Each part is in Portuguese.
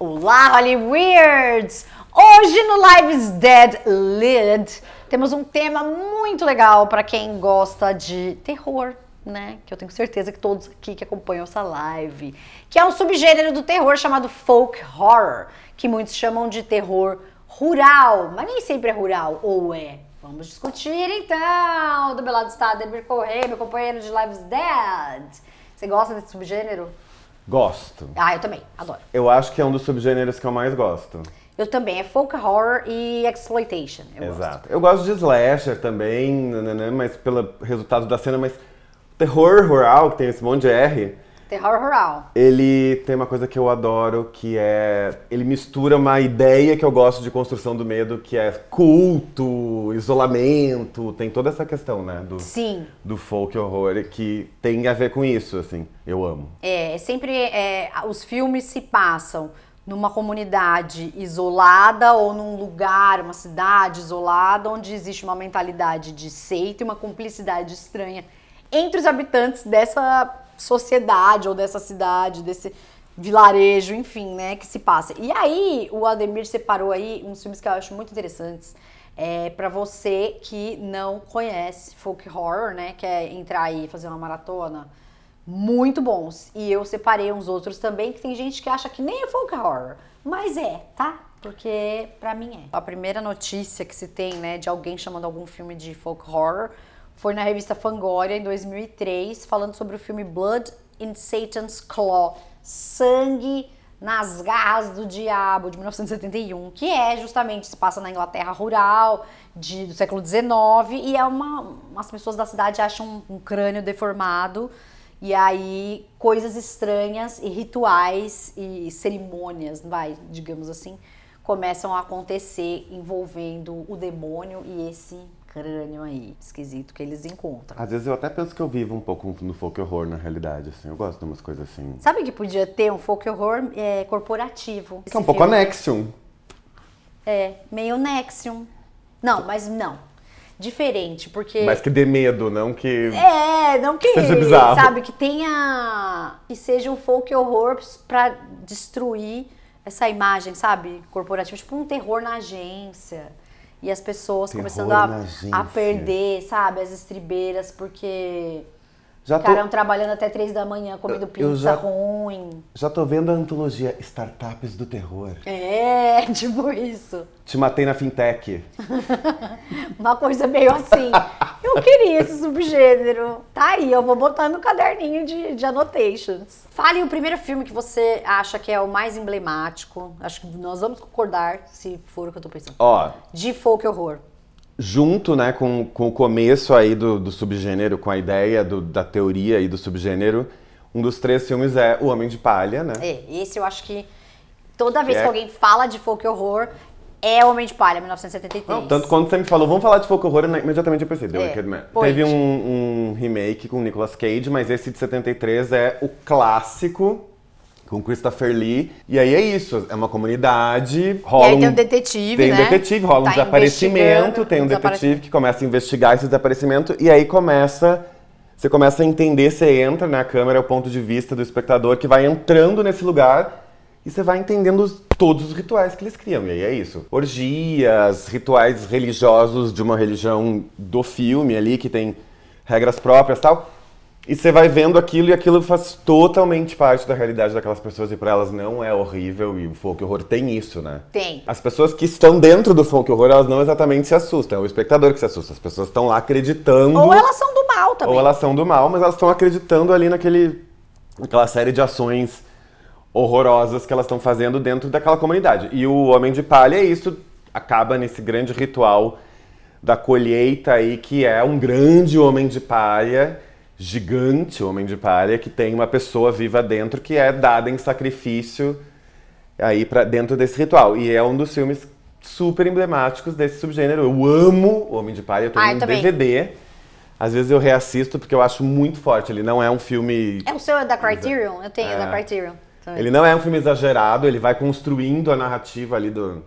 Olá, Hollyweirds! Hoje no Lives Dead Lid temos um tema muito legal para quem gosta de terror, né? Que eu tenho certeza que todos aqui que acompanham essa live, que é um subgênero do terror chamado folk horror, que muitos chamam de terror rural, mas nem sempre é rural, ou é? Vamos discutir então. Do meu lado está Debir Correia, meu companheiro de Lives Dead. Você gosta desse subgênero? Gosto. Ah, eu também, adoro. Eu acho que é um dos subgêneros que eu mais gosto. Eu também, é folk horror e exploitation. Eu Exato. Gosto. Eu gosto de slasher também, nananã, mas pelo resultado da cena, mas terror rural, que tem esse monte de R, Terror rural. ele tem uma coisa que eu adoro, que é. Ele mistura uma ideia que eu gosto de construção do medo, que é culto, isolamento, tem toda essa questão, né? Do, Sim. do folk horror, que tem a ver com isso, assim. Eu amo. É, sempre é, os filmes se passam numa comunidade isolada ou num lugar, uma cidade isolada, onde existe uma mentalidade de seita e uma cumplicidade estranha entre os habitantes dessa sociedade ou dessa cidade, desse vilarejo, enfim, né, que se passa. E aí, o Ademir separou aí uns filmes que eu acho muito interessantes. É, para você que não conhece folk horror, né, quer entrar aí e fazer uma maratona, muito bons. E eu separei uns outros também, que tem gente que acha que nem é folk horror, mas é, tá? Porque pra mim é. A primeira notícia que se tem, né, de alguém chamando algum filme de folk horror foi na revista Fangoria em 2003, falando sobre o filme Blood in Satan's Claw, Sangue nas Garras do Diabo, de 1971, que é justamente, se passa na Inglaterra rural, de, do século XIX, e é uma. As pessoas da cidade acham um, um crânio deformado, e aí coisas estranhas e rituais e cerimônias, vai, digamos assim, começam a acontecer envolvendo o demônio e esse crânio aí, esquisito que eles encontram. Às vezes eu até penso que eu vivo um pouco no folk horror, na realidade, assim. Eu gosto de umas coisas assim. Sabe que podia ter um folk horror é, corporativo? Que é um pouco filme. Anexium. É, meio Nexium. Não, mas não. Diferente, porque. Mas que dê medo, não que. É, não que, Seja bizarro. sabe, que tenha, que seja um folk horror pra destruir essa imagem, sabe, corporativa, tipo um terror na agência. E as pessoas Terror começando a, a perder, sabe, as estribeiras, porque Já tô, ficaram trabalhando até três da manhã comendo pizza já- ruim. já tô vendo a antologia Startups do Terror. É, tipo isso. Te matei na fintech. Uma coisa meio assim. Eu queria esse subgênero. Tá aí, eu vou botar no caderninho de, de annotations. Fale o primeiro filme que você acha que é o mais emblemático. Acho que nós vamos concordar, se for o que eu tô pensando. Ó, De folk horror. junto, né, com, com o começo aí do, do subgênero, com a ideia do- da teoria aí do subgênero, um dos três filmes é O Homem de Palha, né? É, esse eu acho que toda vez É. que alguém fala de folk horror, é Homem de Palha, 1973. Não, tanto quando você me falou, vamos falar de folk horror, né, imediatamente eu pensei, The É, Wicked Man. point. Teve um, um remake com Nicolas Cage, mas esse de 73 é o clássico, com Christopher Lee. E aí é isso, é uma comunidade, E rola aí um... tem um detetive, Tem um né? detetive, rola um Tá desaparecimento, investigando tem um detetive que começa a investigar esse desaparecimento e aí começa. Você começa a entender, você entra na câmera, é o ponto de vista do espectador que vai entrando nesse lugar e você vai entendendo os- todos os rituais que eles criam. E aí é isso. Orgias, rituais religiosos de uma religião do filme ali, que tem regras próprias e tal. E você vai vendo aquilo e aquilo faz totalmente parte da realidade daquelas pessoas e pra elas não é horrível e o folk horror tem isso, né? Tem. As pessoas que estão dentro do folk horror, elas não exatamente se assustam, é o espectador que se assusta. As pessoas estão lá acreditando. Ou elas são do mal também. ou elas são do mal, mas elas estão acreditando ali naquele, naquela série de ações horrorosas que elas estão fazendo dentro daquela comunidade. E o Homem de Palha é isso, acaba nesse grande ritual da colheita aí, que é um grande homem de palha, gigante homem de palha, que tem uma pessoa viva dentro que é dada em sacrifício aí para dentro desse ritual. E é um dos filmes super emblemáticos desse subgênero. Eu amo o Homem de Palha, eu tenho Ah, um também. DVD. Às vezes eu reassisto porque eu acho muito forte. Ele não é um filme. É o seu é da Criterion? Eu tenho, é da É. Criterion. Também. Ele não é um filme exagerado, ele vai construindo a narrativa ali do,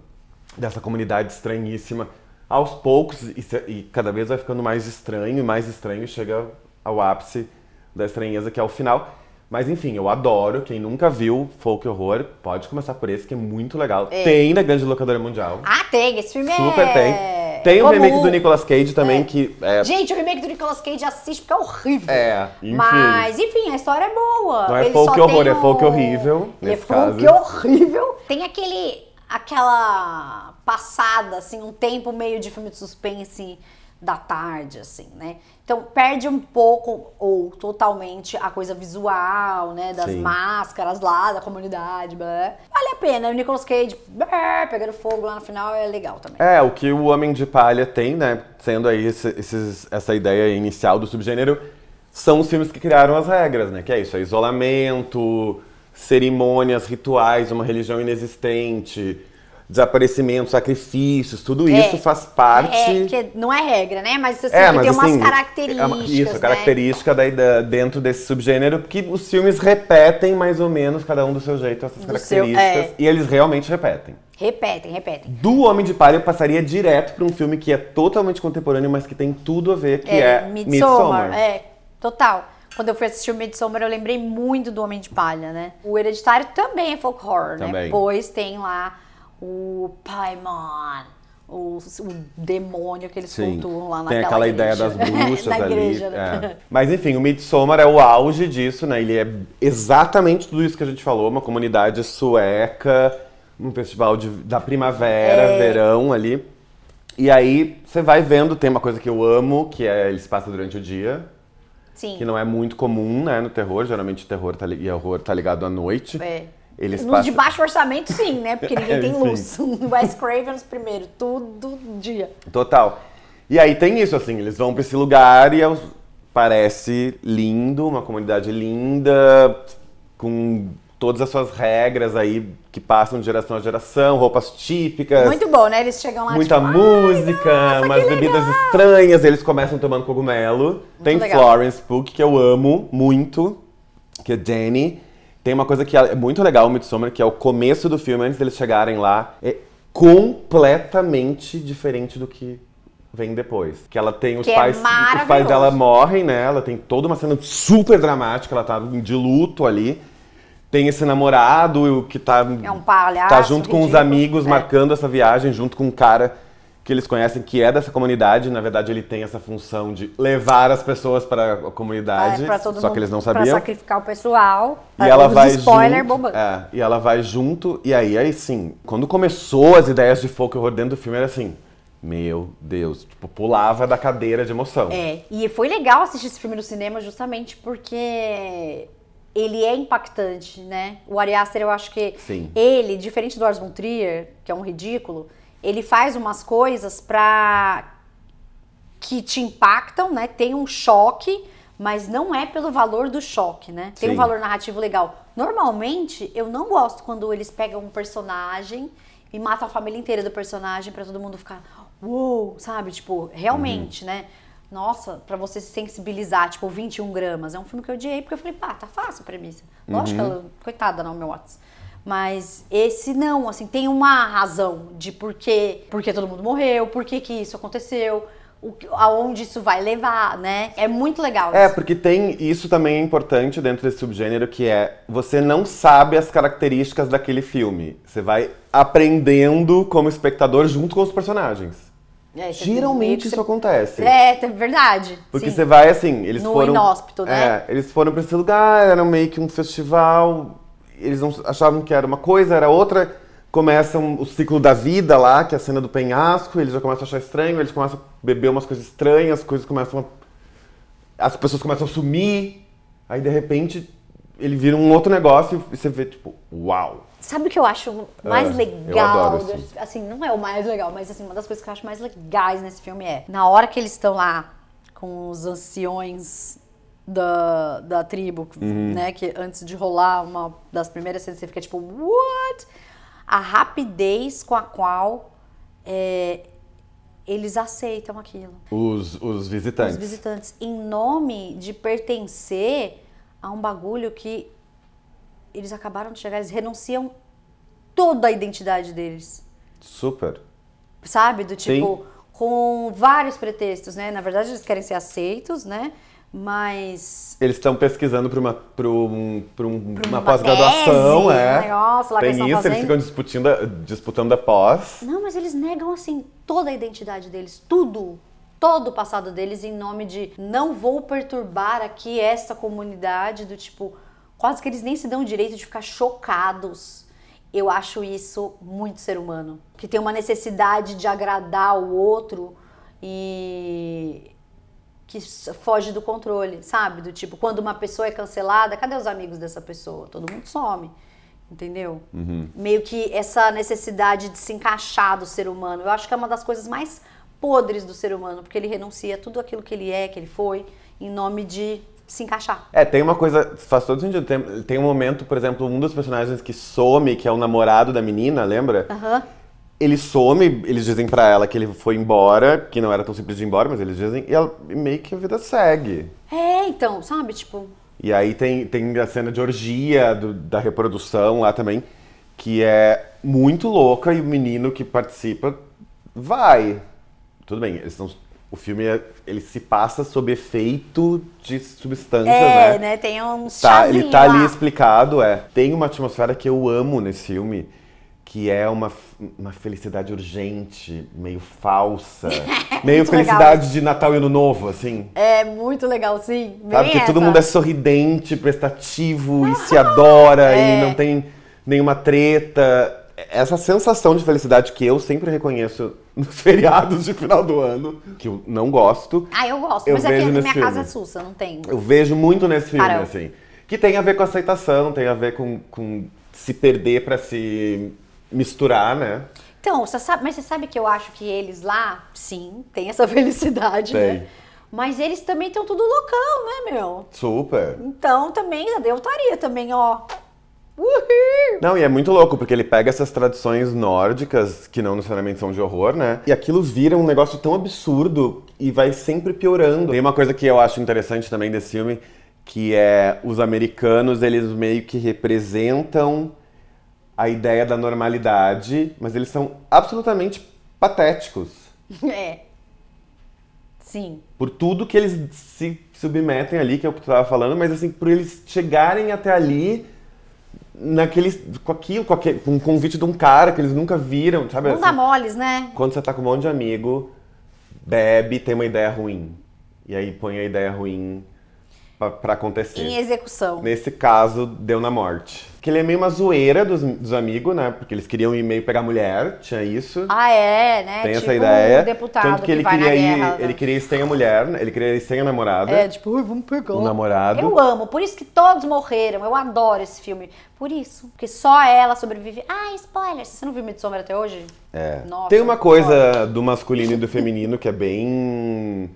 dessa comunidade estranhíssima aos poucos e, e cada vez vai ficando mais estranho e mais estranho e chega ao ápice da estranheza que é o final. Mas enfim, eu adoro. Quem nunca viu folk horror, pode começar por esse, que é muito legal. Tem na grande locadora mundial. Ah, tem, esse filme Super é... tem. Tem o remake do Nicolas Cage também, que é. Gente, o remake do Nicolas Cage assiste porque é horrível. É, enfim. Mas, enfim, a história é boa. Não é Ele folk horror, tem é folk o- horrível, Ele é folk caso. horrível. Tem aquele, aquela passada, assim, um tempo meio de filme de suspense da tarde, assim, né? Então, perde um pouco ou totalmente a coisa visual, né? Das Sim. máscaras lá, da comunidade, blá. Vale a pena. O Nicolas Cage blá, pegando fogo lá no final é legal também. É, o que o Homem de Palha tem, né? Sendo aí esse- esses- essa ideia inicial do subgênero, são os filmes que criaram as regras, né? Que é isso, é isolamento, cerimônias, rituais, uma religião inexistente, desaparecimentos, sacrifícios, tudo É, isso faz parte. É, que não é regra, né? Mas assim, É, mas tem umas assim, características. é uma- isso, a né? característica daí da- dentro desse subgênero, que os filmes repetem mais ou menos, cada um do seu jeito, essas Do seu- características, é. e eles realmente repetem. Repetem, repetem. Do Homem de Palha eu passaria direto para um filme que é totalmente contemporâneo, mas que tem tudo a ver, que é, Midsommar. É, total. Quando eu fui assistir o Midsommar, eu lembrei muito do Homem de Palha, né? O Hereditário também é folk horror, né? Também. Pois tem lá o Paimon, o, o demônio que eles Sim, cultuam lá tem naquela aquela igreja. ideia das bruxas ali. igreja, né? é. Mas enfim, o Midsommar é o auge disso, né? Ele é exatamente tudo isso que a gente falou, uma comunidade sueca, um festival de- da primavera, É. verão ali. E aí você vai vendo, tem uma coisa que eu amo, que é ele se passa durante o dia, Sim. que não é muito comum, né, no terror. Geralmente terror tá, e horror tá ligado à noite. É. Eles Nos passam... de baixo orçamento, sim, né? Porque ninguém tem Sim. luz. Wes Cravens primeiro, tudo dia. Total. E aí tem isso, assim, eles vão pra esse lugar e é, parece lindo, uma comunidade linda, com todas as suas regras aí que passam de geração a geração, roupas típicas, Muito bom, né? Eles chegam lá muita tipo, "Ai, música, umas bebidas estranhas, eles começam tomando cogumelo. tem legal. Florence Pugh, que eu amo muito, que é Jenny. Tem uma coisa que é muito legal no Midsommar, que é o começo do filme, antes deles chegarem lá, é completamente diferente do que vem depois. Que ela tem os Que é pais, os pais dela morrem, né? Ela tem toda uma cena super dramática, ela tá de luto ali. Tem esse namorado que tá É um palhaço tá junto com os ridículo. amigos É. marcando essa viagem, junto com um cara que eles conhecem que é dessa comunidade. Na verdade, ele tem essa função de levar as pessoas para a comunidade, É, pra todo só mundo, que eles não Pra sabiam. sacrificar o pessoal. E É, ela vai spoiler junto. bombando. É, e ela vai junto. E aí, aí sim, quando começou as ideias de folk horror dentro do filme, era assim: Meu Deus, tipo, pulava da cadeira de emoção. É, e foi legal assistir esse filme no cinema justamente porque ele é impactante, né? O Ari Aster, eu acho que Sim. ele, diferente do Lars von Trier, que é um ridículo, ele faz umas coisas pra que te impactam, né? Tem um choque, mas não é pelo valor do choque, né? Tem Sim. um valor narrativo legal. Normalmente, eu não gosto quando eles pegam um personagem e matam a família inteira do personagem pra todo mundo ficar, uou, sabe? Tipo, realmente, né? Nossa, pra você se sensibilizar, tipo, 21 gramas. É um filme que eu odiei, porque eu falei, pá, tá fácil a premissa. Lógico que ela, coitada, não, meu Watts. Mas esse não, assim, tem uma razão de por que, por que todo mundo morreu, por que, que isso aconteceu, o, aonde isso vai levar, né? É muito legal É, isso. porque tem isso também é importante dentro desse subgênero, que é você não sabe as características daquele filme. Você vai aprendendo como espectador junto com os personagens. É, meio Geralmente isso você- acontece. É, é verdade. Porque sim. você vai assim, eles No foram. inóspito, né? É, eles foram pra esse lugar, era meio que um festival. Eles não achavam que era uma coisa, era outra. Começam o ciclo da vida lá, que é a cena do penhasco, eles já começam a achar estranho, eles começam a beber umas coisas estranhas, as coisas começam a. As pessoas começam a sumir, aí de repente ele vira um outro negócio e você vê, tipo, uau! Sabe o que eu acho mais É, eu legal? adoro do- isso. assim, não é o mais legal, mas assim, uma das coisas que eu acho mais legais nesse filme é na hora que eles estão lá com os anciões da, da tribo, Uhum. né? Que antes de rolar uma das primeiras cenas, você fica tipo, what? A rapidez com a qual é, eles aceitam aquilo. Os, os visitantes. Os visitantes, em nome de pertencer a um bagulho que eles acabaram de chegar, eles renunciam toda a identidade deles, Super. sabe? Do tipo, Sim. com vários pretextos, né? Na verdade, eles querem ser aceitos, né? Mas. Eles estão pesquisando para uma, pra um, pra um, Pra uma pós-graduação, é. um negócio lá que Tem isso, eles ficam disputando, disputando a pós. Não, mas eles negam assim toda a identidade deles, tudo. Todo o passado deles em nome de não vou perturbar aqui essa comunidade, do tipo, quase que eles nem se dão o direito de ficar chocados. Eu acho isso muito ser humano. Que tem uma necessidade de agradar o outro e que foge do controle, sabe? Do tipo, quando uma pessoa é cancelada, cadê os amigos dessa pessoa? Todo mundo some, entendeu? Meio que essa necessidade de se encaixar do ser humano. Eu acho que é uma das coisas mais podres do ser humano, porque ele renuncia a tudo aquilo que ele é, que ele foi, em nome de se encaixar. É, tem uma coisa, faz todo sentido. Tem, tem um momento, por exemplo, um dos personagens que some, que é o namorado da menina, lembra? Aham. Ele some, eles dizem pra ela que ele foi embora, que não era tão simples de ir embora, mas eles dizem, e, ela, e meio que a vida segue. É, então, sabe? Tipo, E aí tem, tem a cena de orgia do- da reprodução lá também, que é muito louca e o menino que participa vai. Tudo bem, eles estão- o filme é- ele se passa sob efeito de substâncias, é, né? né? Tem um Tá, ele tá ali lá. explicado, é. Tem uma atmosfera que eu amo nesse filme, que é uma, uma felicidade urgente, meio falsa. meio Muito legal felicidade de Natal e Ano Novo, assim. É muito legal, sim. Bem Sabe? Que todo essa. mundo é sorridente, prestativo e se adora É. e não tem nenhuma treta. Essa sensação de felicidade que eu sempre reconheço nos feriados de final do ano, que eu não gosto, Ah, eu gosto, Eu mas é que vejo a nesse minha filme. casa é sussa, não tem. eu vejo muito nesse filme, Caramba. assim. Que tem a ver com aceitação, tem a ver com, com se perder pra se misturar, né? Então, você sabe, mas você sabe que eu acho que eles lá, sim, tem essa felicidade, Tem. né? Mas eles também estão tudo loucão, né, meu? Super. Então também, eu estaria também, ó. Uhul! Não, e é muito louco, porque ele pega essas tradições nórdicas, que não necessariamente são de horror, né? E aquilo vira um negócio tão absurdo e vai sempre piorando. Tem uma coisa que eu acho interessante também desse filme, que é os americanos, eles meio que representam a ideia da normalidade, mas eles são absolutamente patéticos. É. Sim. Por tudo que eles se submetem ali, que é o que tu tava falando, mas assim, por eles chegarem até ali naqueles, com aquilo, com, aquele, com um convite de um cara que eles nunca viram, sabe? Não dá assim, moles, né? quando você tá com um monte de amigo, bebe, tem uma ideia ruim. E aí põe a ideia ruim pra acontecer. Em execução. Nesse caso, deu na morte. Que ele é meio uma zoeira dos, dos amigos, né? Porque eles queriam ir meio pegar mulher, tinha isso. Ah, é, né? Tem tipo essa ideia. um deputado Tanto que ele vai queria ir, guerra. ele queria ir sem a mulher, né? ele queria ir sem a namorada. É, tipo, "Ui, vamos pegar. O namorado. Eu amo, por isso que todos morreram. Eu adoro esse filme. Por isso. Porque só ela sobrevive. Ah, spoiler. Você não viu Midsommar até hoje? É. Nossa, Tem uma foda. coisa do masculino e do feminino que é bem.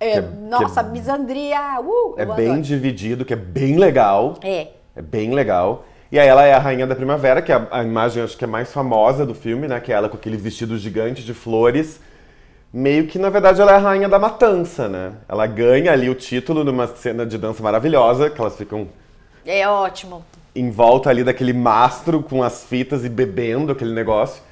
É, que é- nossa, que é- misandria. Uh, É bem adoro. dividido, que é bem legal. É. É bem legal. E aí ela é a rainha da primavera, que é a, a imagem acho que é mais famosa do filme, né? Que é ela com aquele vestido gigante de flores. Meio que, na verdade, ela é a rainha da matança, né? Ela ganha ali o título numa cena de dança maravilhosa, que elas ficam É ótimo. em volta ali daquele mastro com as fitas e bebendo aquele negócio.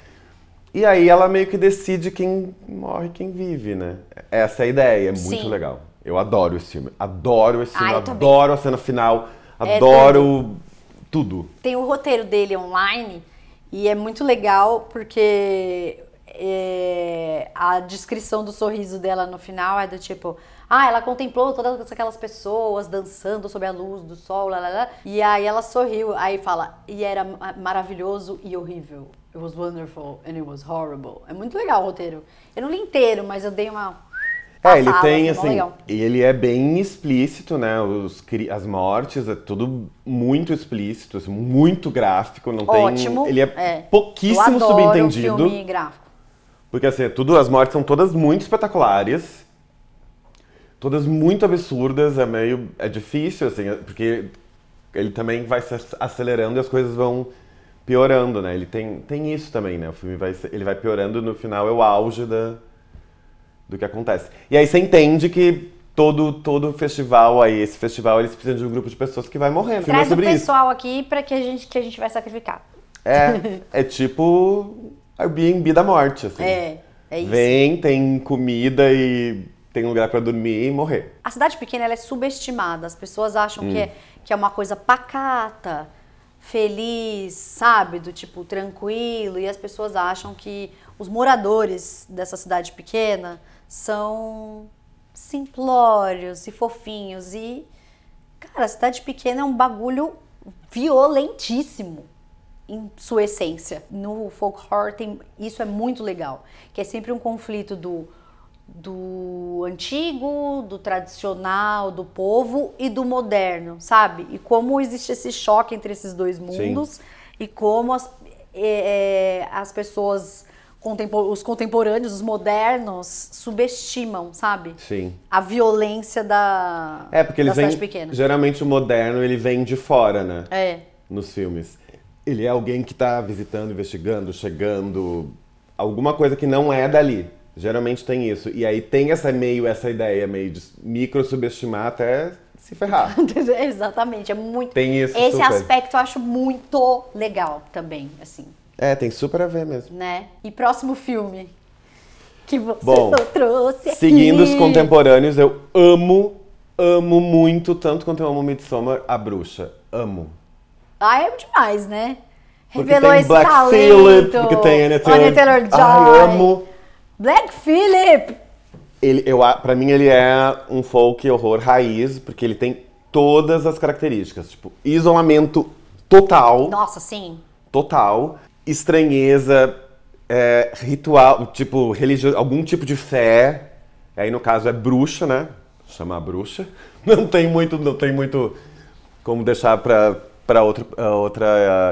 E aí ela meio que decide quem morre e quem vive, né? Essa é a ideia, é muito Sim. legal. Eu adoro esse filme. Adoro esse Ah, filme, também. adoro a cena final, É adoro tudo. Tem o roteiro dele online e é muito legal porque é, a descrição do sorriso dela no final é do tipo. Ah, ela contemplou todas aquelas pessoas dançando sob a luz do sol, lá, lá, lá. E aí ela sorriu, aí fala, e era ma- maravilhoso e horrível. It was wonderful and it was horrible. É muito legal o roteiro. Eu não li inteiro, mas eu dei uma. É, ele tem assim, legal. e ele é bem explícito, né? Os, as mortes, é tudo muito explícito, assim, muito gráfico, não tem. Ótimo. Ele é, é. pouquíssimo eu adoro subentendido. Filme gráfico. Porque assim, tudo, as mortes são todas muito espetaculares, todas muito absurdas, é meio. é difícil, assim, é- porque ele também vai se ac- acelerando e as coisas vão piorando, né? Ele tem, tem isso também, né? O filme vai, ele vai piorando no final é o auge da, do que acontece. E aí você entende que todo, todo festival aí, esse festival, eles precisam de um grupo de pessoas que vai morrer. Traz o sobre isso. pessoal aqui pra que a gente que a gente vai sacrificar. É, é tipo Airbnb da morte, assim. É, é isso. Vem, tem comida e tem lugar para dormir e morrer. A cidade pequena ela é subestimada. As pessoas acham Hum. que, é, que é uma coisa pacata, feliz, sabe? Do tipo tranquilo. E as pessoas acham que os moradores dessa cidade pequena são simplórios e fofinhos. E, cara, a cidade pequena é um bagulho violentíssimo em sua essência. No folk horror tem, isso é muito legal, que é sempre um conflito do do antigo, do tradicional, do povo e do moderno, sabe? E como existe esse choque entre esses dois mundos e como as, é, é, as pessoas, contempo- os contemporâneos, os modernos, subestimam, sabe? Sim. A violência da, É, porque eles vêm. cidade pequena. Geralmente o moderno ele vem de fora, né? É. Nos filmes. Ele é alguém que tá visitando, investigando, chegando. Alguma coisa que não é dali. Geralmente tem isso. E aí tem essa meio, essa ideia meio de micro subestimar até se ferrar. Exatamente, é muito. Tem isso Esse super. aspecto eu acho muito legal também, assim, É, tem super a ver mesmo. né? E próximo filme que você Bom, trouxe aqui. Seguindo os contemporâneos, eu amo, amo muito, tanto quanto eu amo Midsommar, a bruxa. Amo. Ah, é demais, né? Porque Revelou tem esse Black talento. Phillip, porque tem Anya Taylor. Taylor-Joy. Ai, amo. Black Phillip! Ele, eu, pra mim, ele é um folk horror raiz, porque ele tem todas as características. Tipo, isolamento total, Nossa, sim. total, estranheza, é, ritual, tipo, religio, algum tipo de fé. Aí, no caso, é bruxa, né? Chama a bruxa. Não tem muito, não tem muito como deixar pra, pra outra, outra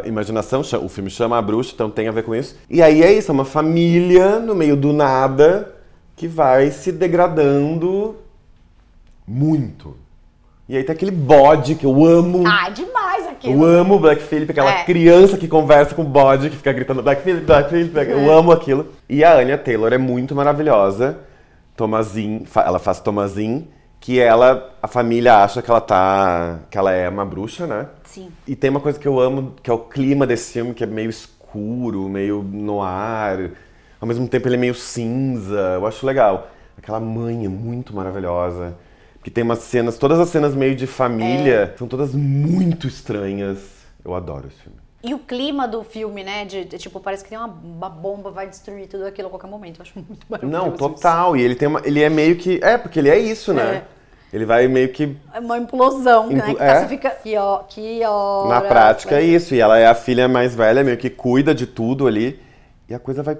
ah, imaginação. Cha- O filme chama a bruxa, então tem a ver com isso. E aí é isso, é uma família no meio do nada que vai se degradando muito. E aí tem aquele bode que eu amo. Ah, demais Eu aquilo. amo o Black Phillip, aquela É. criança que conversa com o bode, que fica gritando Black Phillip, Black Phillip, Black... É. eu amo aquilo. E a Anya Taylor é muito maravilhosa. Tomazin, ela faz Tomazin, que ela, a família acha que ela tá, que ela é uma bruxa, né? Sim. E tem uma coisa que eu amo, que é o clima desse filme, que é meio escuro, meio noir. Ao mesmo tempo ele é meio cinza, eu acho legal. Aquela mãe é muito maravilhosa. Que tem umas cenas, todas as cenas meio de família, É. são todas muito estranhas. Eu adoro esse filme. E o clima do filme, né? De, de, tipo, parece que tem uma, uma bomba, vai destruir tudo aquilo a qualquer momento. Eu acho muito maravilhoso. Não, total. E ele tem uma. Ele é meio que. É, porque ele é isso, né? Ele vai meio que. É uma implosão, né? Impl- Que tá, é. fica. Que, ó, que hora. Na prática é vai- isso. E ela é a filha mais velha, meio que cuida de tudo ali. E a coisa vai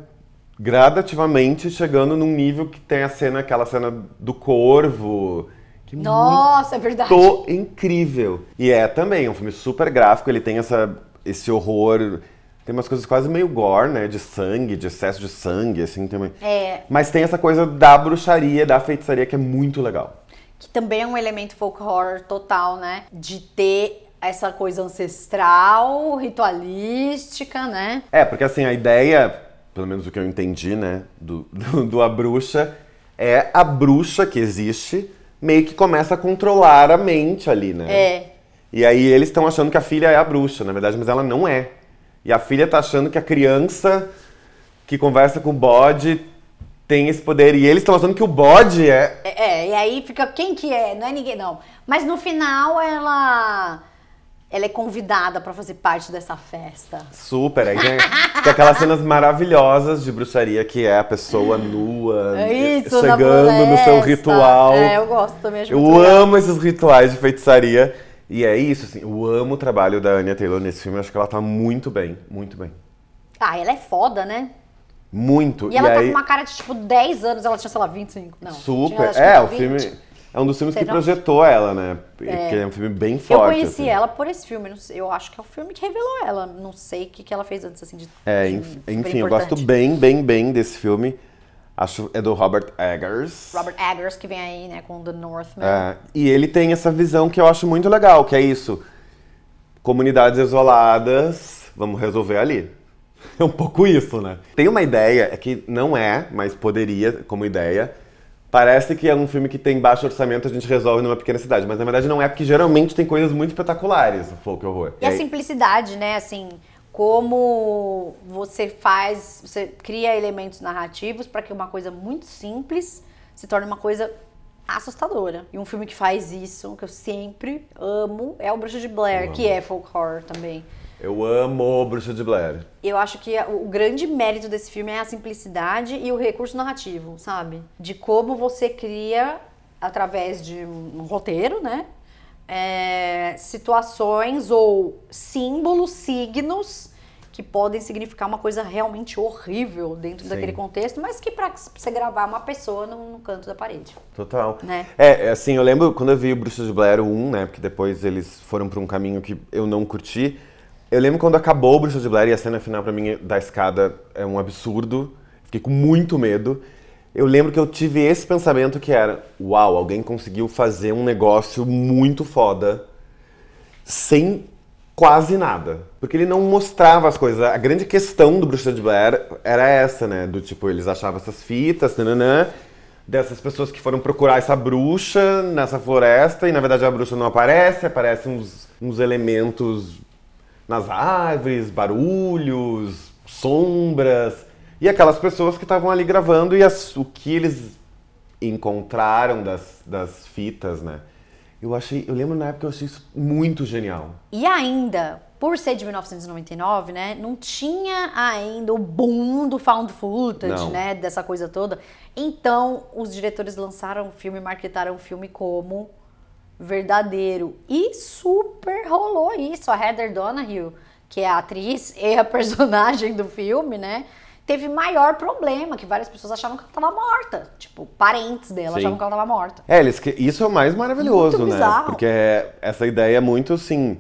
gradativamente chegando num nível que tem a cena, aquela cena do corvo. Que é Nossa, é verdade. muito incrível. E é também um filme super gráfico, ele tem essa, esse horror. Tem umas coisas quase meio gore, né? De sangue, de excesso de sangue, assim também. É. Mas tem essa coisa da bruxaria, da feitiçaria que é muito legal. Que também é um elemento folk horror total, né? De ter essa coisa ancestral, ritualística, né? É, porque assim, a ideia, pelo menos o que eu entendi, né, do, do, do A Bruxa, é a bruxa que existe, meio que começa a controlar a mente ali, né? É. E aí eles estão achando que a filha é a bruxa, na verdade, mas ela não é. E a filha tá achando que a criança que conversa com o bode tem esse poder. E eles estão achando que o bode é. É, é, e aí fica quem que é? Não é ninguém, não. Mas no final ela. Ela é convidada pra fazer parte dessa festa. Super, aí tem, tem aquelas cenas maravilhosas de bruxaria que é a pessoa nua É isso, chegando no seu ritual. É, eu gosto também, acho Eu muito legal. amo esses rituais de feitiçaria. E é isso, assim, eu amo o trabalho da Anya Taylor nesse filme. Eu acho que ela tá muito bem, muito bem. Ah, ela é foda, né? Muito. E ela tá aí, com uma cara de tipo 10 anos, ela tinha, sei lá, 25. Não. super. tinha, acho é, o 20. filme é um dos filmes que não. projetou ela, né? Porque é um filme bem Eu forte. conheci assim. ela por esse filme. Eu acho que é o filme que revelou ela. Não sei o que, que ela fez antes, assim, de. É, de enf- super enfim, eu gosto bem, bem, bem desse filme. Acho é do Robert Eggers. Robert Eggers, que vem aí, né, com The Northman. É, e ele tem essa visão que eu acho muito legal, que é isso. Comunidades isoladas, vamos resolver ali. É um pouco isso, né? Tem uma ideia, é que não é, mas poderia como ideia. Parece que é um filme que tem baixo orçamento, a gente resolve numa pequena cidade. Mas na verdade não é, porque geralmente tem coisas muito espetaculares no folk horror. E a aí- simplicidade, né? Assim, como você faz, você cria elementos narrativos para que uma coisa muito simples se torne uma coisa assustadora. E um filme que faz isso, que eu sempre amo, é o Bruxa de Blair, que é folk horror também. Eu amo Bruxa de Blair. Eu acho que o grande mérito desse filme é a simplicidade e o recurso narrativo, sabe? De como você cria, através de um roteiro, né? É, situações ou símbolos, signos que podem significar uma coisa realmente horrível dentro Sim. daquele contexto, mas que para você gravar uma pessoa no, no, canto da parede. Total. Né? É, é, assim, eu lembro quando eu vi o Bruxa de Blair 1, né, porque depois eles foram para um caminho que eu não curti. Eu lembro quando acabou o Bruxa de Blair e a cena final para mim da escada é um absurdo. Fiquei com muito medo. Eu lembro que eu tive esse pensamento que era, uau, alguém conseguiu fazer um negócio muito foda sem quase nada. Porque ele não mostrava as coisas. A grande questão do Bruxa de Blair era essa, né? Do tipo, eles achavam essas fitas, nananã, dessas pessoas que foram procurar essa bruxa nessa floresta e na verdade a bruxa não aparece, aparecem uns, uns elementos nas árvores, barulhos, sombras. E aquelas pessoas que estavam ali gravando e as, o que eles encontraram das, das fitas, né? Eu achei, eu lembro na época que eu achei isso muito genial. E ainda, por ser de 1999, né, não tinha ainda o boom do found footage, não. né, dessa coisa toda. Então, os diretores lançaram o filme, marketaram o filme como verdadeiro. E super rolou isso. A Heather Donahue, que é a atriz e a personagem do filme, né, teve maior problema, que várias pessoas achavam que ela estava morta. Tipo, parentes dela Sim. achavam que ela estava morta. É, eles, isso é o mais maravilhoso, muito né? Bizarro. Porque essa ideia é muito assim.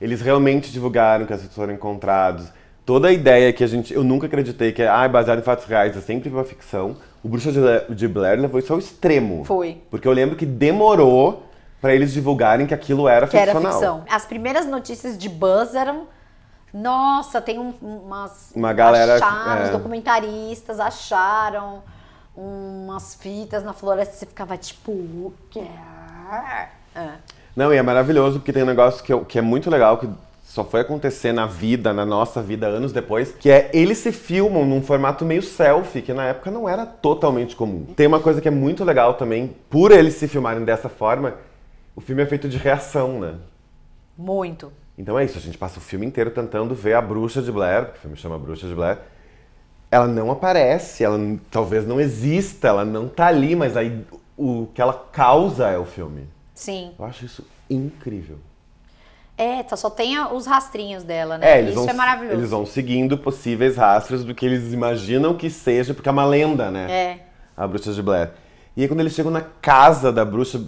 Eles realmente divulgaram que as foram encontrados. Toda a ideia que a gente. Eu nunca acreditei que é ah, baseado em fatos reais, é sempre uma ficção. O Bruxa de Blair levou isso ao extremo. Foi. Porque eu lembro que demorou para eles divulgarem que aquilo era que ficcional. Era ficção. As primeiras notícias de Buzz eram nossa, tem um, umas. Uma galera. Acharam, é. Os documentaristas acharam umas fitas na floresta e você ficava tipo, o que é? Não, e é maravilhoso porque tem um negócio que, eu, que é muito legal, que só foi acontecer na vida, na nossa vida, anos depois, que é eles se filmam num formato meio selfie, que na época não era totalmente comum. Tem uma coisa que é muito legal também, por eles se filmarem dessa forma, o filme é feito de reação, né? Muito. Então é isso, a gente passa o filme inteiro tentando ver a bruxa de Blair, o filme chama Bruxa de Blair. Ela não aparece, ela talvez não exista, ela não tá ali, mas aí o que ela causa é o filme. Sim. Eu acho isso incrível. É, só tem os rastrinhos dela, né? É, isso vão, é maravilhoso. Eles vão seguindo possíveis rastros do que eles imaginam que seja, porque é uma lenda, né? É. A bruxa de Blair. E aí quando eles chegam na casa da bruxa,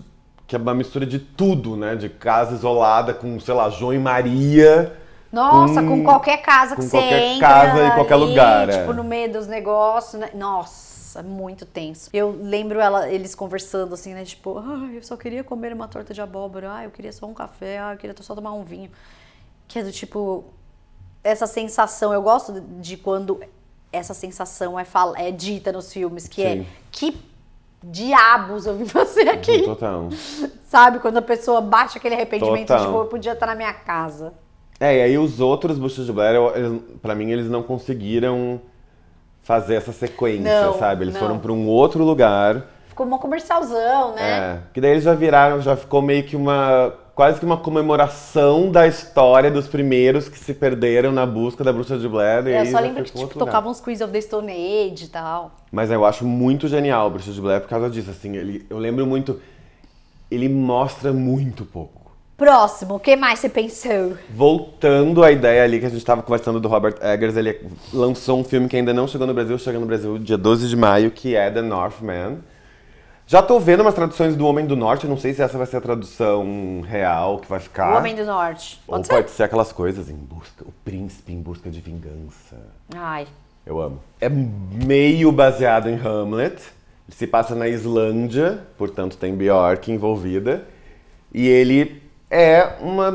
que é uma mistura de tudo, né? De casa isolada com, sei lá, João e Maria. Nossa, com, com qualquer casa que com você qualquer entra. casa em qualquer lugar. Tipo, é. no meio dos negócios, né? Nossa, muito tenso. Eu lembro ela, eles conversando assim, né? Tipo, ah, eu só queria comer uma torta de abóbora. Ah, eu queria só um café. Ah, eu queria só tomar um vinho. Que é do tipo, essa sensação. Eu gosto de quando essa sensação é, fala, é dita nos filmes, que é, Sim. é que diabos eu vim fazer aqui. Total. Sabe? Quando a pessoa bate aquele arrependimento Total. de, tipo, eu podia estar na minha casa. É, e aí os outros Bushos de Blair, eles, pra mim, eles não conseguiram fazer essa sequência, não, sabe? Eles não. foram para um outro lugar. Ficou uma comercialzão, né? É, que daí eles já viraram, já ficou meio que uma quase que uma comemoração da história dos primeiros que se perderam na busca da bruxa de Blair. É, eu só lembro que tipo, tocavam uns Queens of the Stone Age e tal. Mas eu acho muito genial o Bruxa de Blair por causa disso, assim, ele, eu lembro muito, ele mostra muito pouco. Próximo, o que mais você pensou? Voltando à ideia ali que a gente estava conversando do Robert Eggers, ele lançou um filme que ainda não chegou no Brasil, chega no Brasil dia 12 de maio, que é The Northman já tô vendo umas traduções do Homem do Norte, não sei se essa vai ser a tradução real que vai ficar. O Homem do Norte. Pode Ou ser? pode ser aquelas coisas em busca, o príncipe em busca de vingança. Ai. Eu amo. É meio baseado em Hamlet. Se passa na Islândia, portanto tem Bjork envolvida. E ele é uma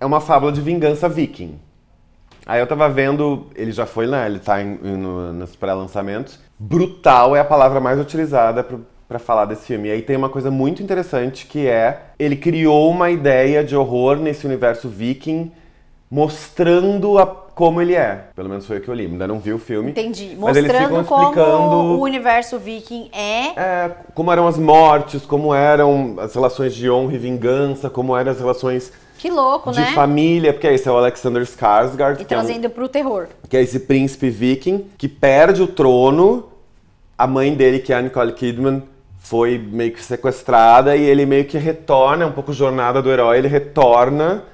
é uma fábula de vingança viking. Aí eu tava vendo, ele já foi, né? Ele tá em, no, nos pré-lançamentos brutal é a palavra mais utilizada para falar desse filme. E aí tem uma coisa muito interessante que é ele criou uma ideia de horror nesse universo viking mostrando a, como ele é. Pelo menos foi o que eu li. Ainda não vi o filme. Entendi. Mostrando como o universo viking é. é, como eram as mortes, como eram as relações de honra e vingança, como eram as relações Que louco, de né? família, porque esse é o Alexander Skarsgård, E que é, um- trazendo pro terror. que é esse príncipe viking que perde o trono. A mãe dele, que é a Nicole Kidman, foi meio que sequestrada e ele meio que retorna, é um pouco jornada do herói, ele retorna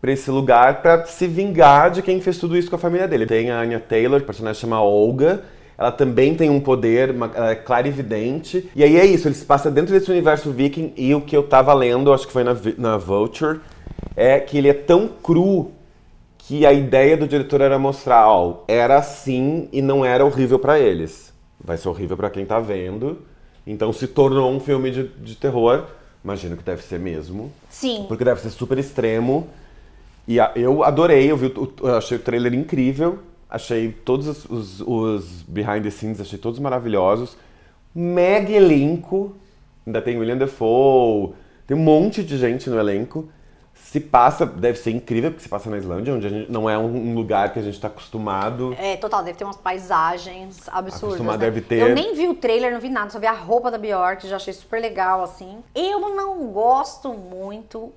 pra esse lugar pra se vingar de quem fez tudo isso com a família dele. Tem a Anya Taylor, que personagem chama Olga. Ela também tem um poder, uma, ela é clarividente. E aí é isso, ele se passa dentro desse universo viking e o que eu tava lendo, acho que foi na, na Vulture, é que ele é tão cru que a ideia do diretor era mostrar, ó, era assim e não era horrível pra eles. Vai ser horrível pra quem tá vendo. Então se tornou um filme de, de terror. Imagino que deve ser mesmo. Sim. Porque deve ser super extremo. E a- eu adorei, eu, vi o- eu achei o trailer incrível. Achei todos os, os- os behind the scenes, achei todos maravilhosos. Mega elenco. Ainda tem William Defoe, tem um monte de gente no elenco. Se passa, deve ser incrível, porque se passa na Islândia, onde a gente, não é um, lugar que a gente está acostumado. É, total, deve ter umas paisagens absurdas. Acostumado né? deve ter. Eu nem vi o trailer, não vi nada, só vi a roupa da Bjork, já achei super legal, assim. Eu não gosto muito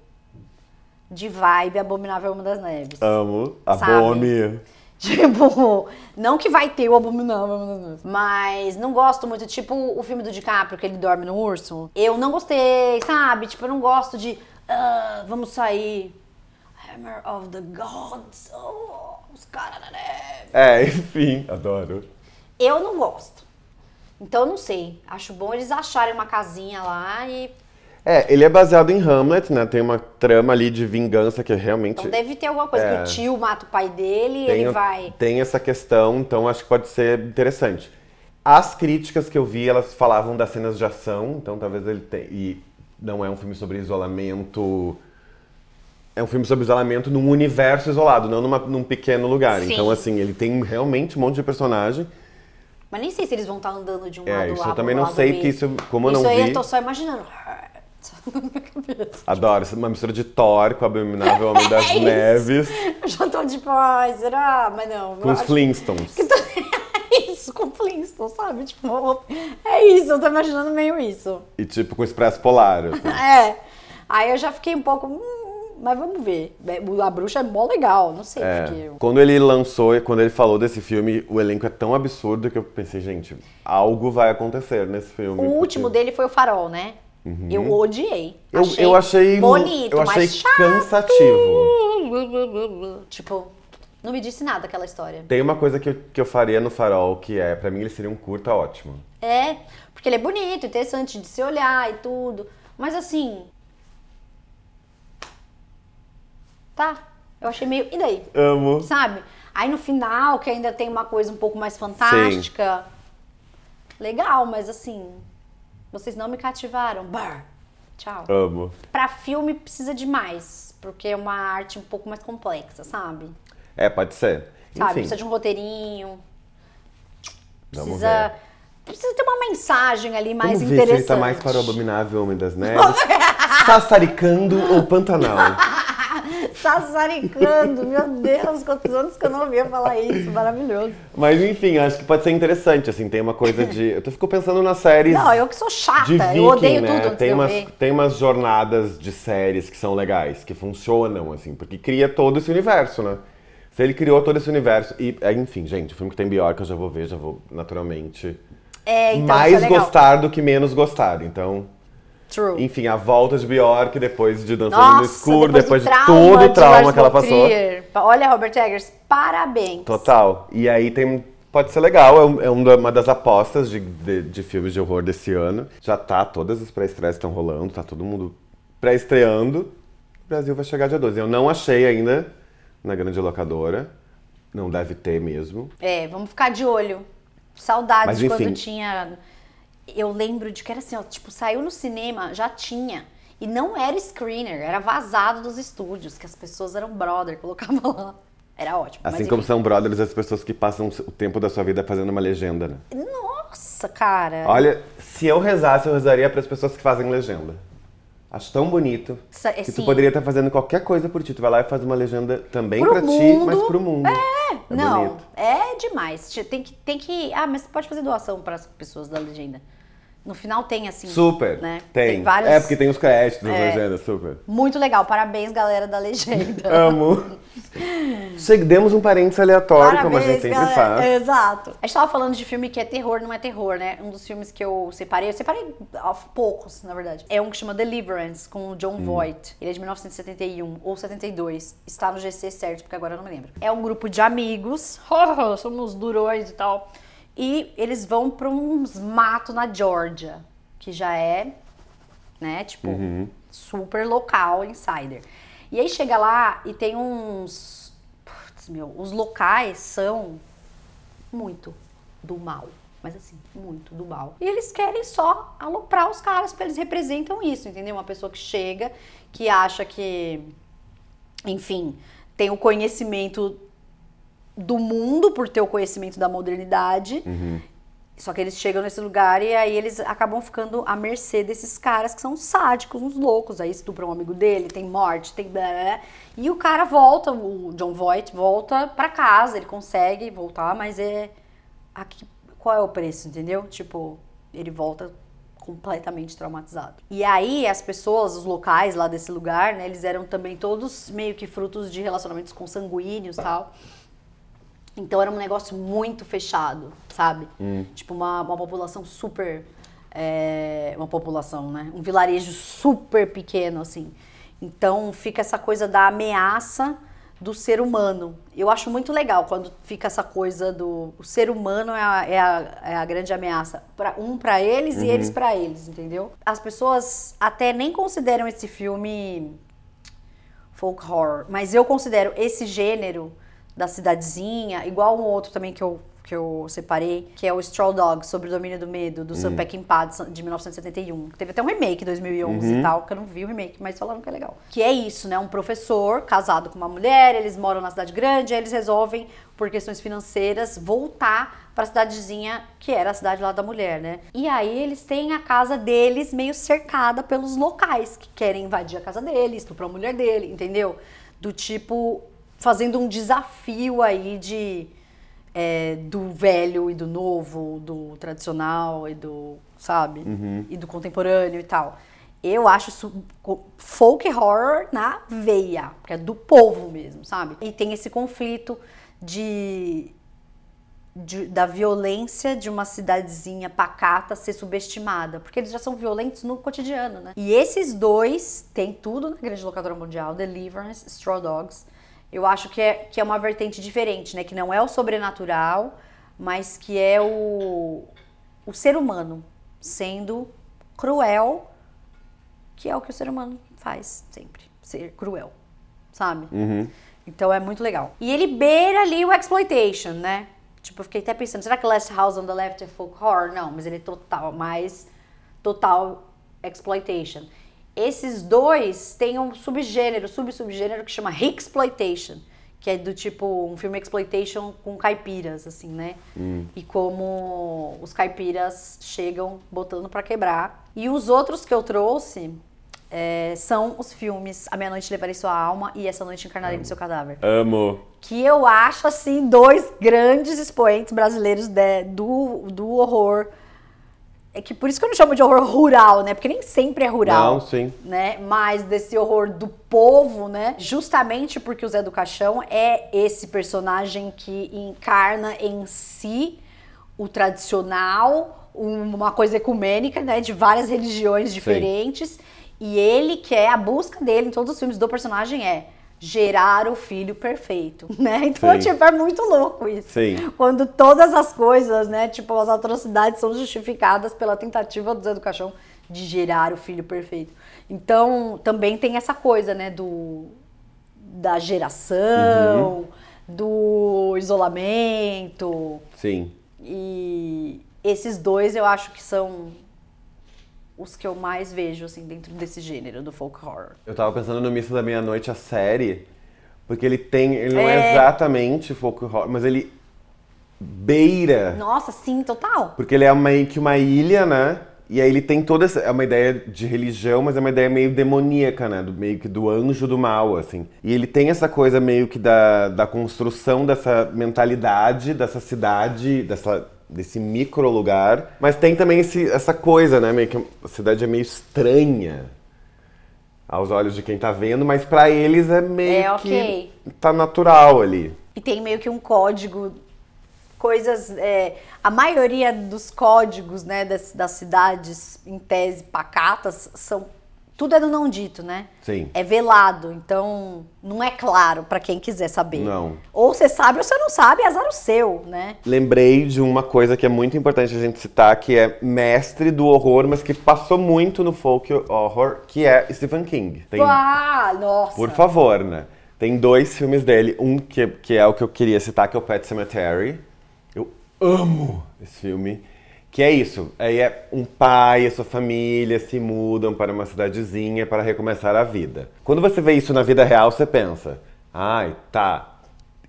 de vibe Abominável Homem das Neves. Amo. A Sabe? Boni. Tipo, não que vai ter o Abominável Homem das Neves, mas não gosto muito. Tipo o filme do DiCaprio, que ele dorme no urso. Eu não gostei, sabe? Tipo, eu não gosto de. "Ah, vamos sair. Hammer of the Gods. Oh, os caras da neve. É, enfim, adoro. Eu não gosto. Então eu não sei. Acho bom eles acharem uma casinha lá e. É, ele é baseado em Hamlet, né? Tem uma trama ali de vingança que realmente. Então deve ter alguma coisa É. que o tio mata o pai dele tem, ele vai. tem essa questão, então acho que pode ser interessante. As críticas que eu vi, elas falavam das cenas de ação, então talvez ele tenha. E não é um filme sobre isolamento. É um filme sobre isolamento num universo isolado, não numa- num pequeno lugar. Sim. Então, assim, ele tem realmente um monte de personagem. Mas nem sei se eles vão estar andando de um É, lado isso lá eu também não sei, porque isso, como eu Isso não aí vi. eu tô só imaginando. Na minha cabeça. Adoro, é uma mistura de Thor com o Abominável Homem das É isso. Neves, Eu já tô tipo, ai, será? Mas não. com eu os acho Flintstones. isso, com Flintstone, sabe? Tipo, é isso, eu tô imaginando meio isso. E tipo com o Expresso Polar. assim. É. Aí eu já fiquei um pouco. hum, mas vamos ver. A bruxa é mó legal, não sei É, porque. eu- Quando ele lançou, quando ele falou desse filme, o elenco é tão absurdo que eu pensei, gente, algo vai acontecer nesse filme. O porque- último dele foi o Farol, né? Eu odiei. Eu eu achei, bonito, eu achei mas chato. cansativo. Tipo, não me disse nada aquela história. Tem uma coisa que eu, que eu faria no Farol, que é, pra mim ele seria um curta ótimo. É, porque ele é bonito, interessante de se olhar e tudo. Mas assim. Tá. Eu achei meio. E daí? Amo. Sabe? Aí no final, que ainda tem uma coisa um pouco mais fantástica. Legal, mas assim. Vocês não me cativaram. Bar. Tchau. Amo. Pra filme precisa de mais. Porque é uma arte um pouco mais complexa, sabe? É, pode ser. Sabe? Enfim, Precisa de um roteirinho. Vamos Precisa. ver. Precisa ter uma mensagem ali mais Vamos ver interessante. se tá mais para o Abominável Homem das Neves, Sassaricando ou Pantanal. Sassaricando, meu Deus, quantos anos que eu não ouvia falar isso, maravilhoso. Mas enfim, acho que pode ser interessante, assim, tem uma coisa de... Eu fico pensando nas séries Não, eu que sou chata, viking, eu odeio né? tudo tem umas, tem umas jornadas de séries que são legais, que funcionam, assim, porque cria todo esse universo, né? Se ele criou todo esse universo, e, é, enfim, gente, o filme que tem Bjork eu já vou ver, já vou naturalmente É, então, mais isso é gostar do que menos gostar, então... True. Enfim, a volta de Bjork depois de Dançando Nossa, no Escuro, depois, do de trauma todo o de trauma que ela passou. Olha, Robert Eggers, parabéns. Total. E aí tem. Pode ser legal, é, um- é uma uma das apostas de, de, de filmes de horror desse ano. Já tá, todas as pré-estreias estão rolando, tá todo mundo pré-estreando. O Brasil vai chegar dia 12. Eu não achei ainda na grande locadora. Não deve ter mesmo. É, vamos ficar de olho. Saudades Mas, quando tinha. Eu lembro de que era assim, ó, tipo, saiu no cinema, já tinha. E não era screener, era vazado dos estúdios, que as pessoas eram brother, colocavam lá. Era ótimo. Assim mas como são brothers as pessoas que passam o tempo da sua vida fazendo uma legenda, né? Nossa, cara. Olha, se eu rezasse, eu rezaria para as pessoas que fazem legenda. Acho tão bonito. Sa- Que assim, tu poderia estar fazendo qualquer coisa por ti. Tu vai lá e faz uma legenda também Pro pra ti, mas pro mundo. É, não, bonito. é demais. Te- Tem que, tem que. Ah, mas você pode fazer doação para as pessoas da legenda. No final tem assim. Super. Né? Tem. vários. É, porque tem os créditos, É. legendas, super. Muito legal. Parabéns, galera da legenda. Amo. Demos um parênteses aleatório, como a gente sempre galera. faz. Exato. A gente tava falando de filme que é terror, não é terror, né? Um dos filmes que eu separei, eu separei poucos, na verdade. É um que chama Deliverance, com o John Voight. Ele é de 1971 ou 72. Está no GC certo, porque agora eu não me lembro. É um grupo de amigos, somos durões e tal. E eles vão pra uns matos na Georgia, que já é, né, tipo, super local, insider. E aí chega lá e tem uns. Putz, meu, os locais são muito do mal. Mas assim, muito do mal. E eles querem só aloprar os caras, porque eles representam isso, entendeu? Uma pessoa que chega, que acha que, enfim, tem o conhecimento do mundo por ter o conhecimento da modernidade. Só que eles chegam nesse lugar e aí eles acabam ficando à mercê desses caras que são sádicos, uns loucos. Aí estupram um amigo dele, tem morte, tem. E o cara volta, o John Voight volta pra casa, ele consegue voltar, mas é. Aqui, qual é o preço, entendeu? Tipo, ele volta completamente traumatizado. E aí as pessoas, os locais lá desse lugar, né, eles eram também todos meio que frutos de relacionamentos consanguíneos e tal. Então era um negócio muito fechado, sabe? Tipo, uma, uma população super. é, uma população, né? Um vilarejo super pequeno, assim. Então fica essa coisa da ameaça do ser humano. Eu acho muito legal quando fica essa coisa do. O ser humano é a, é a, é a grande ameaça. Pra, um pra eles e eles pra eles, entendeu? As pessoas até nem consideram esse filme folk horror, mas eu considero esse gênero da cidadezinha, igual um outro também que eu, que eu separei, que é o Straw Dog, sobre o domínio do medo, do Sam Peckinpah, de- de 1971. Teve até um remake em 2011 e tal, que eu não vi o remake, mas falaram que é legal. Que é isso, né? Um professor casado com uma mulher, eles moram na cidade grande, aí eles resolvem, por questões financeiras, voltar pra cidadezinha que era a cidade lá da mulher, né? E aí eles têm a casa deles meio cercada pelos locais que querem invadir a casa deles, estuprar a mulher dele, entendeu? Do tipo, fazendo um desafio aí de é, do velho e do novo, do tradicional e do, sabe? E do contemporâneo e tal. Eu acho isso folk horror na veia, porque é do povo mesmo, sabe? E tem esse conflito de, de- da violência de uma cidadezinha pacata ser subestimada, porque eles já são violentos no cotidiano, né? E esses dois têm tudo na grande locadora mundial, Deliverance, Straw Dogs. Eu acho que é, que é uma vertente diferente, né? Que não é o sobrenatural, mas que é o, o ser humano sendo cruel, que é o que o ser humano faz sempre, ser cruel, sabe? Então é muito legal. E ele beira ali o exploitation, né? Tipo, eu fiquei até pensando, será que Last House on the Left é folk horror? Não, mas ele é total, mais total exploitation. Esses dois têm um subgênero, sub-subgênero que chama Exploitation, que é do tipo um filme exploitation com caipiras, assim, né? E como os caipiras chegam botando pra quebrar. E os outros que eu trouxe é, são os filmes A Meia Noite Levarei Sua Alma e Essa Noite Encarnarei no Seu Cadáver Amo. que eu acho assim dois grandes expoentes brasileiros de- do, do horror. É que por isso que eu não chamo de horror rural, né? Porque nem sempre é rural. Não, sim. Né? Mas desse horror do povo, né? Justamente porque o Zé do Caixão é esse personagem que encarna em si o tradicional, uma coisa ecumênica, né? De várias religiões diferentes. E ele quer, a busca dele em todos os filmes do personagem é gerar o filho perfeito, né? Então, Sim. tipo, é muito louco isso. Sim. Quando todas as coisas, né, tipo, as atrocidades são justificadas pela tentativa do Zé do Caixão de gerar o filho perfeito. Então, também tem essa coisa, né, do da geração, do isolamento. Sim. E esses dois eu acho que são os que eu mais vejo, assim, dentro desse gênero do folk horror. Eu tava pensando no Missa da Meia-Noite, a série, porque ele tem. Ele não É. é exatamente folk horror, mas ele beira. Nossa, sim, total. Porque ele é meio que uma ilha, né? E aí ele tem toda essa. É uma ideia de religião, mas é uma ideia meio demoníaca, né? Do, meio que do anjo do mal, assim. E ele tem essa coisa meio que da, da construção dessa mentalidade, dessa cidade, dessa, desse micro lugar. Mas tem também esse, essa coisa, né? Meio que a cidade é meio estranha aos olhos de quem tá vendo, mas para eles é meio É, ok. que tá natural ali. E tem meio que um código, coisas. é, a maioria dos códigos né, das, das cidades, em tese, pacatas, são. Tudo é do não dito, né? Sim. É velado, então não é claro pra quem quiser saber. Não. Ou você sabe ou você não sabe, é azar o seu, né? Lembrei de uma coisa que é muito importante a gente citar, que é mestre do horror, mas que passou muito no folk horror, que é Stephen King. Tem, Ah, nossa! por favor, né? Tem dois filmes dele, um que, que é o que eu queria citar, que é o Pet Cemetery. Eu amo esse filme. Que é isso, aí é um pai e sua família se mudam para uma cidadezinha para recomeçar a vida. Quando você vê isso na vida real, você pensa, ai, tá,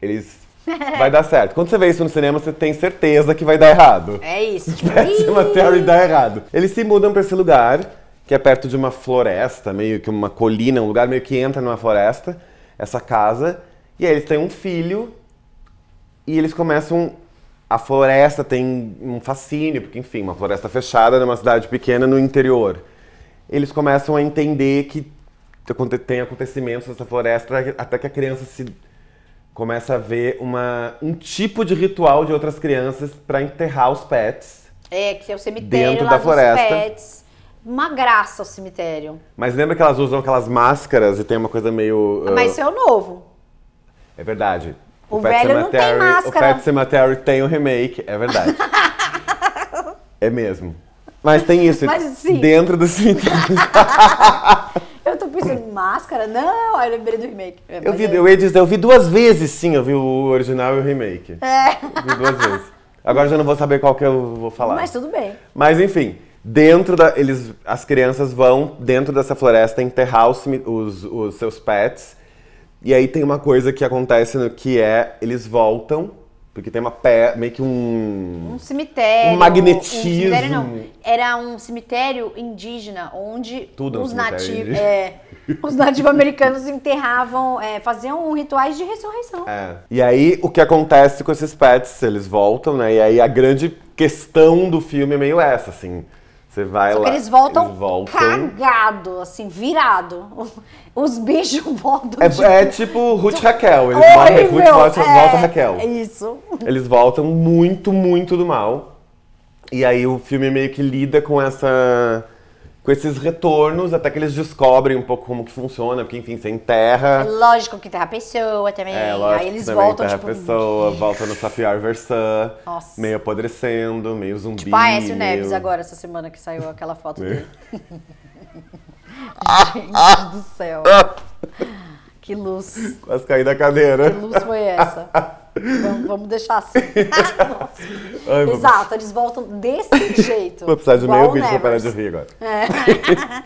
eles... Vai dar certo. Quando você vê isso no cinema, você tem certeza que vai dar errado. É isso. Tipo, Pet ih, Cemetery dá errado. Eles se mudam pra esse lugar, que é perto de uma floresta, meio que uma colina, um lugar meio que entra numa floresta, essa casa. E aí eles têm um filho e eles começam. A floresta tem um fascínio, porque, enfim, uma floresta fechada numa cidade pequena no interior. Eles começam a entender que tem acontecimentos nessa floresta até que a criança se começa a ver uma, um tipo de ritual de outras crianças para enterrar os pets. É, que é o cemitério Dentro da dos floresta. pets. Uma graça o cemitério. Mas lembra que elas usam aquelas máscaras e tem uma coisa meio. uh, Mas isso é o novo. É verdade. O velho não tem máscara. O Pet Cemetery tem o remake, é verdade. é mesmo. Mas tem isso. Mas. Dentro do cemitério. Eu tô pensando em máscara? Não, aí eu lembrei do remake. É, Eu vi, é- eu ia dizer, eu vi duas vezes, sim, eu vi o original e o remake. É. Eu vi duas vezes. Agora já não vou saber qual que eu vou falar. Mas tudo bem. Mas enfim, dentro da. Eles, as crianças vão dentro dessa floresta enterrar os, os, os seus pets. E aí tem uma coisa que acontece no que é eles voltam, porque tem uma pé, meio que um. Um cemitério. Um magnetismo. cemitério não. Era um cemitério indígena onde Tudo é um os nativos. É, os nativo-americanos enterravam, é, faziam rituais de ressurreição. É. E aí o que acontece com esses pets? Eles voltam, né? E aí a grande questão do filme é meio essa, assim. Você vai Só lá. que eles voltam, eles voltam. cagado, assim, virado. Os bichos voltam de... É, é tipo Ruth Raquel. Eles morrem, Ruth Horrível, volta, é, volta Raquel. É isso. Eles voltam muito, muito do mal. E aí o filme meio que lida com essa. Com esses retornos, até que eles descobrem um pouco como que funciona, porque enfim, você enterra. Lógico que enterra a pessoa também. É, lógico Aí eles voltam, enterra tipo... a pessoa, volta no Sapiar Versã, Nossa. meio apodrecendo, meio zumbi. Tipo Aécio Neves meio- agora, essa semana que saiu aquela foto É. dele. Gente do céu. Que luz. Quase caí da cadeira. Que luz foi essa? Vamos, vamos deixar assim. Ai, Exato, eles voltam desse jeito. Vou precisar de meio vídeo pra parar de rir agora.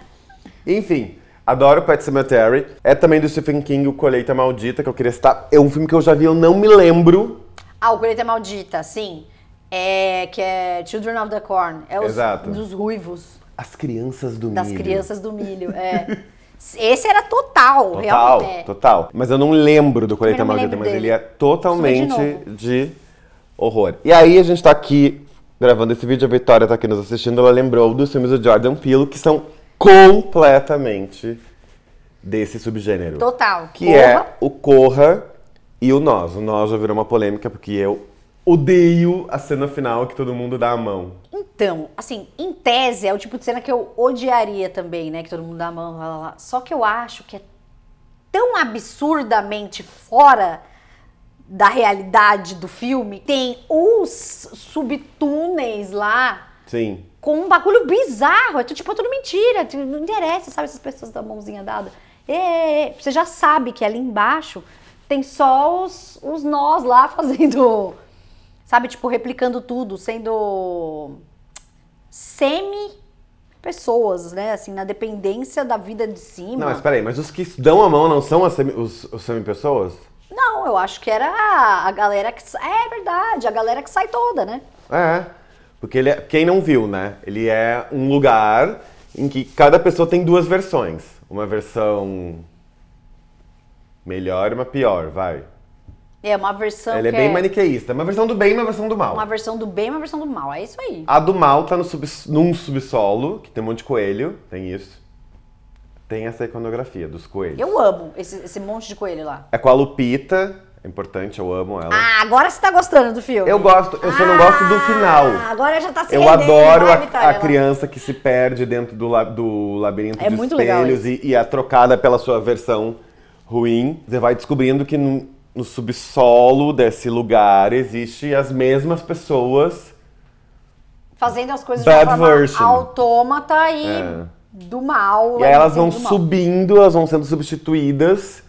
Enfim, adoro Pet Cemetery. É também do Stephen King, o Colheita Maldita, que eu queria citar. É um filme que eu já vi, eu não me lembro. Ah, o Colheita Maldita, sim. É, que é Children of the Corn. É os Exato. dos ruivos, As Crianças do das Milho. crianças do milho. É. Esse era total, Total, realmente. é. total. Mas eu não lembro do Colheita Maldita, mas dele. ele é totalmente Preciso de horror. E aí a gente tá aqui gravando esse vídeo, a Vitória tá aqui nos assistindo, ela lembrou dos filmes do Jordan Peele, que são completamente desse subgênero. Total. Que Corra. é o Corra e o Nós. O Nós já virou uma polêmica, porque eu odeio a cena final que todo mundo dá a mão. Então, assim, em tese é o tipo de cena que eu odiaria também, né? Que todo mundo dá a mão, lá, lá, lá. Só que eu acho que é tão absurdamente fora da realidade do filme. Tem os subtúneis lá Sim. com um bagulho bizarro. É tudo, tipo, é tudo mentira. tipo, Não interessa, sabe? Essas pessoas da mãozinha dada. É, você já sabe que ali embaixo tem só os, os nós lá fazendo. Sabe, tipo, replicando tudo, sendo semi pessoas, né? Assim, na dependência da vida de cima. Não, mas peraí, mas os que dão a mão não são as semi- os, os semi-pessoas? Não, eu acho que era a galera que. É verdade, a galera que sai toda, né? É. Porque ele é, quem não viu, né? Ele é um lugar em que cada pessoa tem duas versões. Uma versão melhor e uma pior, vai. É uma versão Ele é bem maniqueísta. Uma versão do bem e uma versão do mal. Uma versão do bem e uma versão do mal. É isso aí. A do mal tá no sub, num subsolo, que tem um monte de coelho, tem isso. Tem essa iconografia dos coelhos. Eu amo esse, esse monte de coelho lá. É com a Lupita, é importante, eu amo ela. Ah, agora você tá gostando do filme. Eu gosto, eu só não gosto do final. Ah, agora já tá se Eu adoro a, a criança que se perde dentro do, la- do labirinto É de espelhos e, e é trocada pela sua versão ruim. Você vai descobrindo que no subsolo desse lugar existe as mesmas pessoas. Fazendo as coisas Bad de forma version. autômata e É. do mal. E aí elas vão subindo, elas vão sendo substituídas.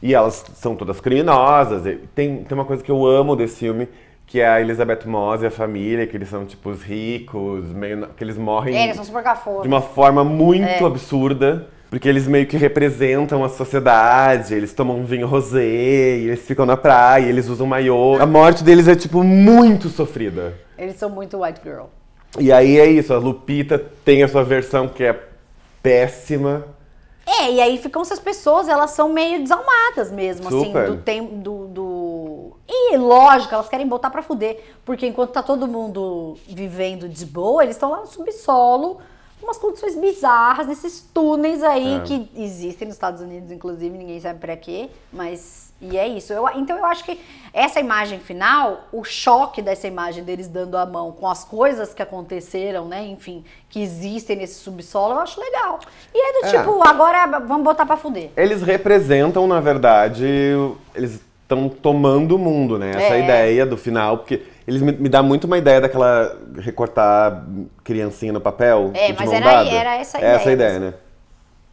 E elas são todas criminosas. Tem, tem uma coisa que eu amo desse filme, que é a Elizabeth Moss e a família, que eles são tipo os ricos, meio, que eles morrem É, eles de uma forma muito É. absurda. Porque eles meio que representam a sociedade, eles tomam vinho rosé, eles ficam na praia, eles usam maiô. A morte deles é, tipo, muito sofrida. Eles são muito white girl. E aí é isso, a Lupita tem a sua versão que é péssima. É, e aí ficam essas pessoas, elas são meio desalmadas mesmo, Super. assim, do tempo do, do. E lógico, elas querem botar pra fuder. Porque enquanto tá todo mundo vivendo de boa, eles estão lá no subsolo, umas condições bizarras, nesses túneis aí É. que existem nos Estados Unidos, inclusive, ninguém sabe pra quê. Mas. E é isso. Eu, então eu acho que essa imagem final, o choque dessa imagem deles dando a mão com as coisas que aconteceram, né? Enfim, que existem nesse subsolo, eu acho legal. E é do É. tipo, agora vamos botar pra fuder. Eles representam, na verdade, eles estão tomando o mundo, né? Essa É. ideia do final, porque eles me, me dá muito uma ideia daquela recortar criancinha no papel. É, mas era- dada. era essa a Essa ideia ideia, né?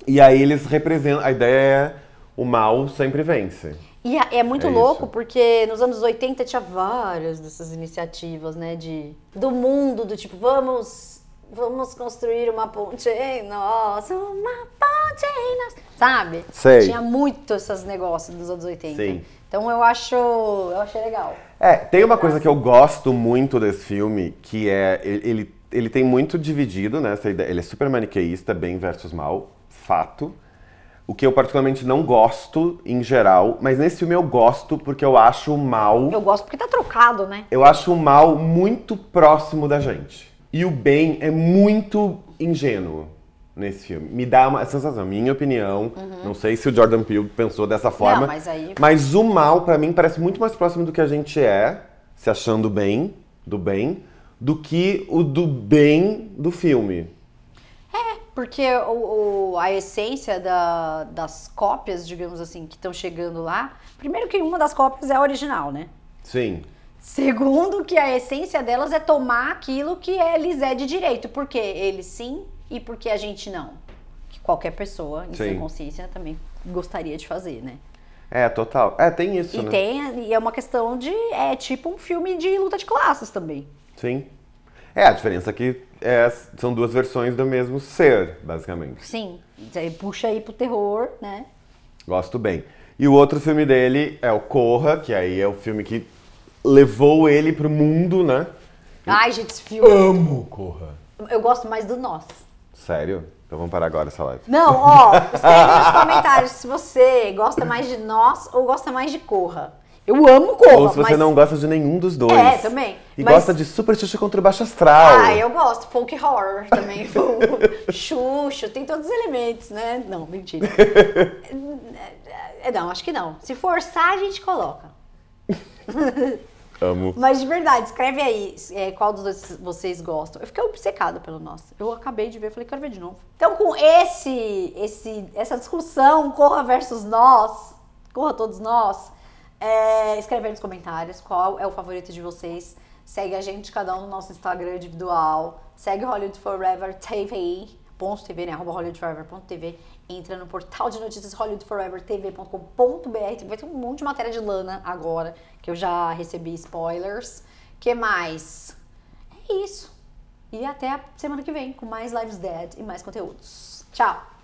E aí eles representam, a ideia é o mal sempre vence. E é muito É louco isso. porque nos anos 80 tinha várias dessas iniciativas, né, de do mundo, do tipo, vamos vamos construir uma ponte em nós, uma ponte em nós, sabe? Sei. Tinha muito esses negócios dos anos 80. Sim. Então eu acho, eu achei legal. É, tem uma coisa que eu gosto muito desse filme, que é. Ele, ele, tem muito dividido, né? Essa ideia, ele é super maniqueísta, bem versus mal, fato. O que eu particularmente não gosto em geral, mas nesse filme eu gosto porque eu acho o mal. Eu gosto porque tá trocado, né? Eu acho o mal muito próximo da gente. E o bem é muito ingênuo nesse filme. Me dá uma sensação, minha opinião. Não sei se o Jordan Peele pensou dessa forma. Uhum. mas aí- Mas o mal, pra mim, parece muito mais próximo do que a gente é, se achando bem, do bem, do que o do bem do filme. Porque o, o- a essência da- das cópias, digamos assim, que estão chegando lá, primeiro que uma das cópias é a original, né? Sim. Segundo, que a essência delas é tomar aquilo que é, lhes é de direito. Porque eles sim e porque a gente não. Que qualquer pessoa, em Sim. sua consciência, também gostaria de fazer, né? É, total. É, tem isso, E, né? tem, e é uma questão de. É tipo um filme de luta de classes também. Sim. É, a diferença é que é, são duas versões do mesmo ser, basicamente. Sim. Aí puxa aí pro terror, né? Gosto bem. E o outro filme dele é o Corra, que aí é o filme que levou ele pro mundo, né? Ai, gente, esse filme. Amo Corra. Eu gosto mais do Nós. Sério? Então vamos parar agora essa live. Não, ó, escreve nos comentários se você gosta mais de Nós ou gosta mais de Corra. Eu amo Corra, Ou se você mas... não gosta de nenhum dos dois. É, também. E Mas- gosta de Super Xuxa contra o Baixo Astral. Ah, eu gosto. Folk horror também. Xuxo, tem todos os elementos, né? Não, mentira. É, Não, acho que não. Se forçar, a gente coloca. Amo. Mas de verdade, escreve aí é, qual dos dois vocês gostam. Eu fiquei obcecada pelo nosso. Eu acabei de ver, falei, quero ver de novo. Então, com esse, esse, essa discussão, Corra versus nós, Corra todos nós, é, escreve aí nos comentários qual é o favorito de vocês. Segue a gente, cada um no nosso Instagram individual. Segue Hollywood Forever TV, ponto .tv, né? Arroba hollywoodforever.tv. Entra no portal de notícias hollywoodforevertv.com.br. Vai ter um monte de matéria de Lana agora, que eu já recebi spoilers. que mais? É isso. E até a semana que vem com mais Lives Dead e mais conteúdos. Tchau!